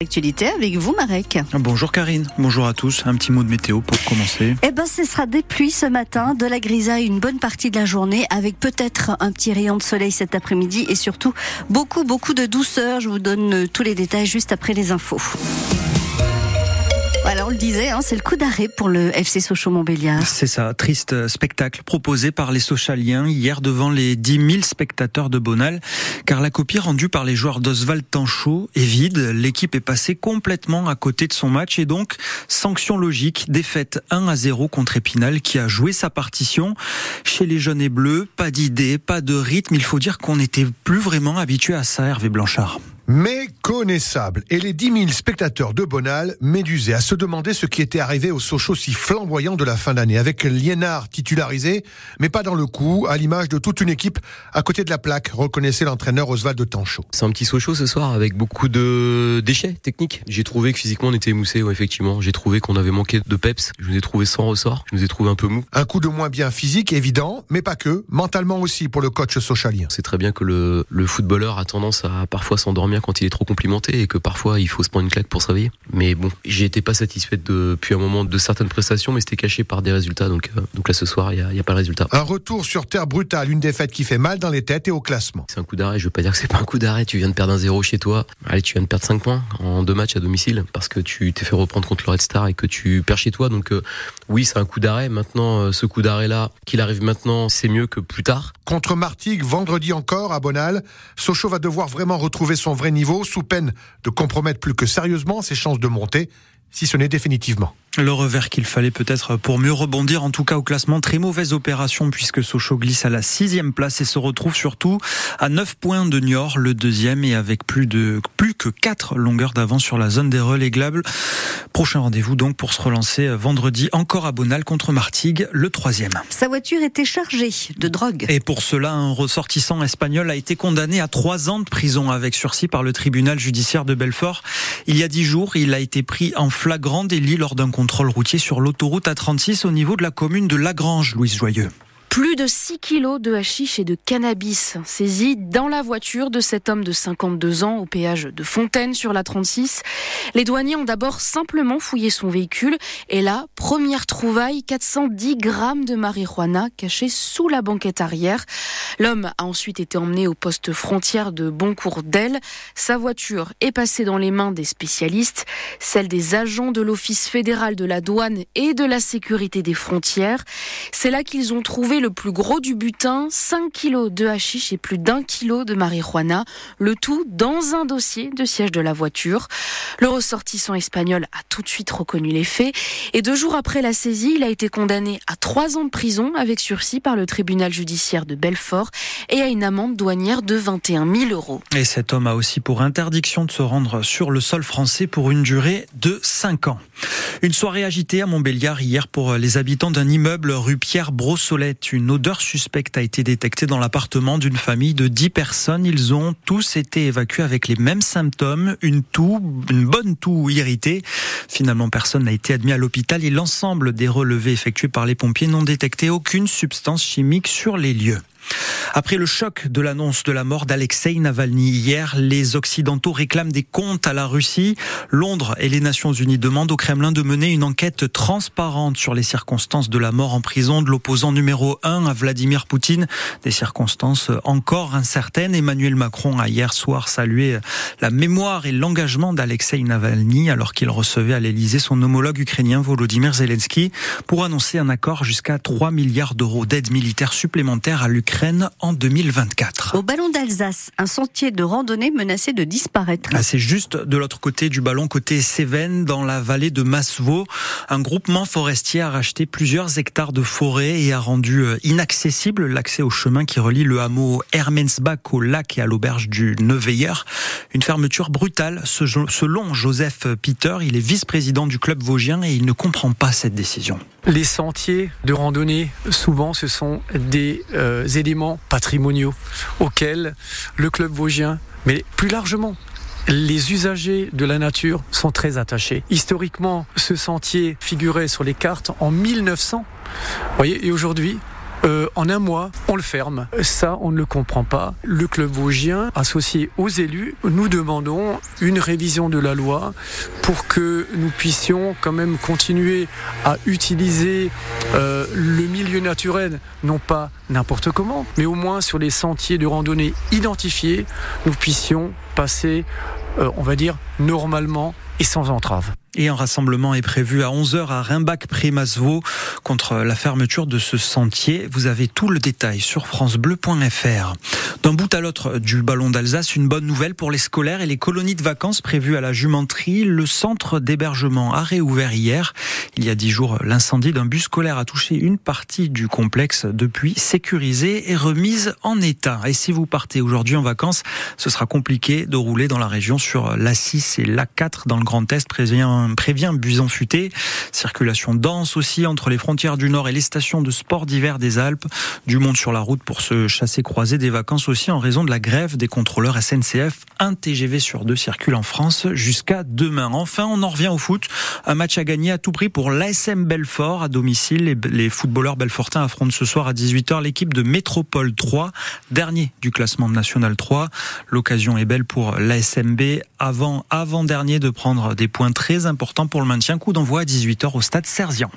Actualité avec vous, Marek. Bonjour Karine, bonjour à tous. Un petit mot de météo pour commencer. Eh ben, ce sera des pluies ce matin, de la grisaille une bonne partie de la journée, avec peut-être un petit rayon de soleil cet après-midi et surtout beaucoup, beaucoup de douceur. Je vous donne tous les détails juste après les infos. Voilà, on le disait, hein, c'est le coup d'arrêt pour le FC Sochaux-Montbéliard. C'est ça, triste spectacle proposé par les Sochaliens hier devant les 10 000 spectateurs de Bonal, car la copie rendue par les joueurs d'Oswald Tanchot est vide. L'équipe est passée complètement à côté de son match et donc, sanction logique, défaite 1 à 0 contre Épinal qui a joué sa partition. Chez les jaunes et bleus, pas d'idée, pas de rythme. Il faut dire qu'on n'était plus vraiment habitué à ça, Hervé Blanchard méconnaissable. Et les 10 000 spectateurs de Bonal médusés à se demander ce qui était arrivé au Sochaux si flamboyant de la fin d'année, avec Liénard titularisé, mais pas dans le coup, à l'image de toute une équipe à côté de la plaque, reconnaissait l'entraîneur Oswald de Tanchot. C'est un petit Sochaux ce soir, avec beaucoup de déchets techniques. J'ai trouvé que physiquement on était émoussé, effectivement. J'ai trouvé qu'on avait manqué de peps. Je nous ai trouvé sans ressort. Je nous ai trouvé un peu mou. Un coup de moins bien physique, évident, mais pas que, mentalement aussi pour le coach socialien. C'est très bien que le, le footballeur a tendance à parfois s'endormir quand il est trop complimenté et que parfois il faut se prendre une claque pour se réveiller. Mais bon, j'ai été pas satisfait depuis un moment de certaines prestations, mais c'était caché par des résultats. Donc, euh, donc là ce soir, il n'y a, pas de résultat. Un retour sur terre brutale, une défaite qui fait mal dans les têtes et au classement. C'est un coup d'arrêt. Je veux pas dire que c'est pas un coup d'arrêt. Tu viens de perdre un zéro chez toi. Allez, tu viens de perdre 5 points en deux matchs à domicile parce que tu t'es fait reprendre contre le Red Star et que tu perds chez toi. Donc euh, oui, c'est un coup d'arrêt. Maintenant, euh, ce coup d'arrêt là, qu'il arrive maintenant, c'est mieux que plus tard. Contre Martigues, vendredi encore à Bonal, Sochaux va devoir vraiment retrouver son vrai niveau sous peine de compromettre plus que sérieusement ses chances de monter, si ce n'est définitivement. Le revers qu'il fallait peut-être pour mieux rebondir, en tout cas au classement. Très mauvaise opération puisque Sochaux glisse à la sixième place et se retrouve surtout à 9 points de Niort, le deuxième, et avec plus de plus que 4 longueurs d'avance sur la zone des reléglables. Prochain rendez-vous donc pour se relancer vendredi encore à Bonal contre Martigues, le troisième. Sa voiture était chargée de drogue. Et pour cela, un ressortissant espagnol a été condamné à 3 ans de prison avec sursis par le tribunal judiciaire de Belfort. Il y a 10 jours, il a été pris en flagrant délit lors d'un contrôle routier sur l'autoroute A36 au niveau de la commune de Lagrange, Louise Joyeux. Plus de 6 kilos de hashish et de cannabis saisis dans la voiture de cet homme de 52 ans au péage de Fontaine sur la 36. Les douaniers ont d'abord simplement fouillé son véhicule et là, première trouvaille, 410 grammes de marijuana cachés sous la banquette arrière. L'homme a ensuite été emmené au poste frontière de Boncourt d'Elle. Sa voiture est passée dans les mains des spécialistes, celle des agents de l'Office fédéral de la douane et de la sécurité des frontières. C'est là qu'ils ont trouvé le plus gros du butin, 5 kilos de hashish et plus d'un kilo de marijuana, le tout dans un dossier de siège de la voiture. Le ressortissant espagnol a tout de suite reconnu les faits et deux jours après la saisie, il a été condamné à trois ans de prison avec sursis par le tribunal judiciaire de Belfort et à une amende douanière de 21 000 euros. Et cet homme a aussi pour interdiction de se rendre sur le sol français pour une durée de 5 ans. Une soirée agitée à Montbéliard hier pour les habitants d'un immeuble rue Pierre Brossolette une odeur suspecte a été détectée dans l'appartement d'une famille de 10 personnes. Ils ont tous été évacués avec les mêmes symptômes, une toux, une bonne toux irritée. Finalement, personne n'a été admis à l'hôpital et l'ensemble des relevés effectués par les pompiers n'ont détecté aucune substance chimique sur les lieux. Après le choc de l'annonce de la mort d'Alexei Navalny hier, les Occidentaux réclament des comptes à la Russie. Londres et les Nations Unies demandent au Kremlin de mener une enquête transparente sur les circonstances de la mort en prison de l'opposant numéro 1 à Vladimir Poutine. Des circonstances encore incertaines. Emmanuel Macron a hier soir salué la mémoire et l'engagement d'Alexei Navalny alors qu'il recevait à l'Elysée son homologue ukrainien Volodymyr Zelensky pour annoncer un accord jusqu'à 3 milliards d'euros d'aide militaire supplémentaire à l'Ukraine en 2024. Au ballon d'Alsace, un sentier de randonnée menacé de disparaître. Ah, c'est juste de l'autre côté du ballon, côté Cévennes, dans la vallée de Massevaux. Un groupement forestier a racheté plusieurs hectares de forêt et a rendu euh, inaccessible l'accès au chemin qui relie le hameau Hermensbach au lac et à l'auberge du Neuveiller. Une fermeture brutale, selon Joseph Peter. Il est vice-président du club vosgien et il ne comprend pas cette décision. Les sentiers de randonnée, souvent, ce sont des euh, patrimoniaux auxquels le club vosgien, mais plus largement, les usagers de la nature sont très attachés. Historiquement, ce sentier figurait sur les cartes en 1900. Voyez, et aujourd'hui, euh, en un mois, on le ferme. Ça, on ne le comprend pas. Le club vosgien, associé aux élus, nous demandons une révision de la loi pour que nous puissions quand même continuer à utiliser euh, le milieu naturel, non pas n'importe comment, mais au moins sur les sentiers de randonnée identifiés, nous puissions passer, euh, on va dire, normalement et sans entrave. Et un rassemblement est prévu à 11h à Rimbach-Primasvaux contre la fermeture de ce sentier. Vous avez tout le détail sur francebleu.fr. D'un bout à l'autre du ballon d'Alsace, une bonne nouvelle pour les scolaires et les colonies de vacances prévues à la Jumenterie. Le centre d'hébergement a réouvert hier. Il y a dix jours, l'incendie d'un bus scolaire a touché une partie du complexe depuis sécurisé et remise en état. Et si vous partez aujourd'hui en vacances, ce sera compliqué de rouler dans la région sur l'A6 et l'A4 dans le Grand Est, prévient prévient Buisson Futé. Circulation dense aussi entre les frontières du Nord et les stations de sport d'hiver des Alpes. Du monde sur la route pour se chasser croiser des vacances aussi en raison de la grève des contrôleurs SNCF. Un TGV sur deux circule en France jusqu'à demain. Enfin, on en revient au foot. Un match à gagner à tout prix pour l'ASM Belfort à domicile. Les footballeurs belfortins affrontent ce soir à 18h l'équipe de Métropole 3, dernier du classement national 3. L'occasion est belle pour l'ASMB avant, avant dernier de prendre des points très importants pour le maintien. Coup d'envoi à 18h au stade Serzian.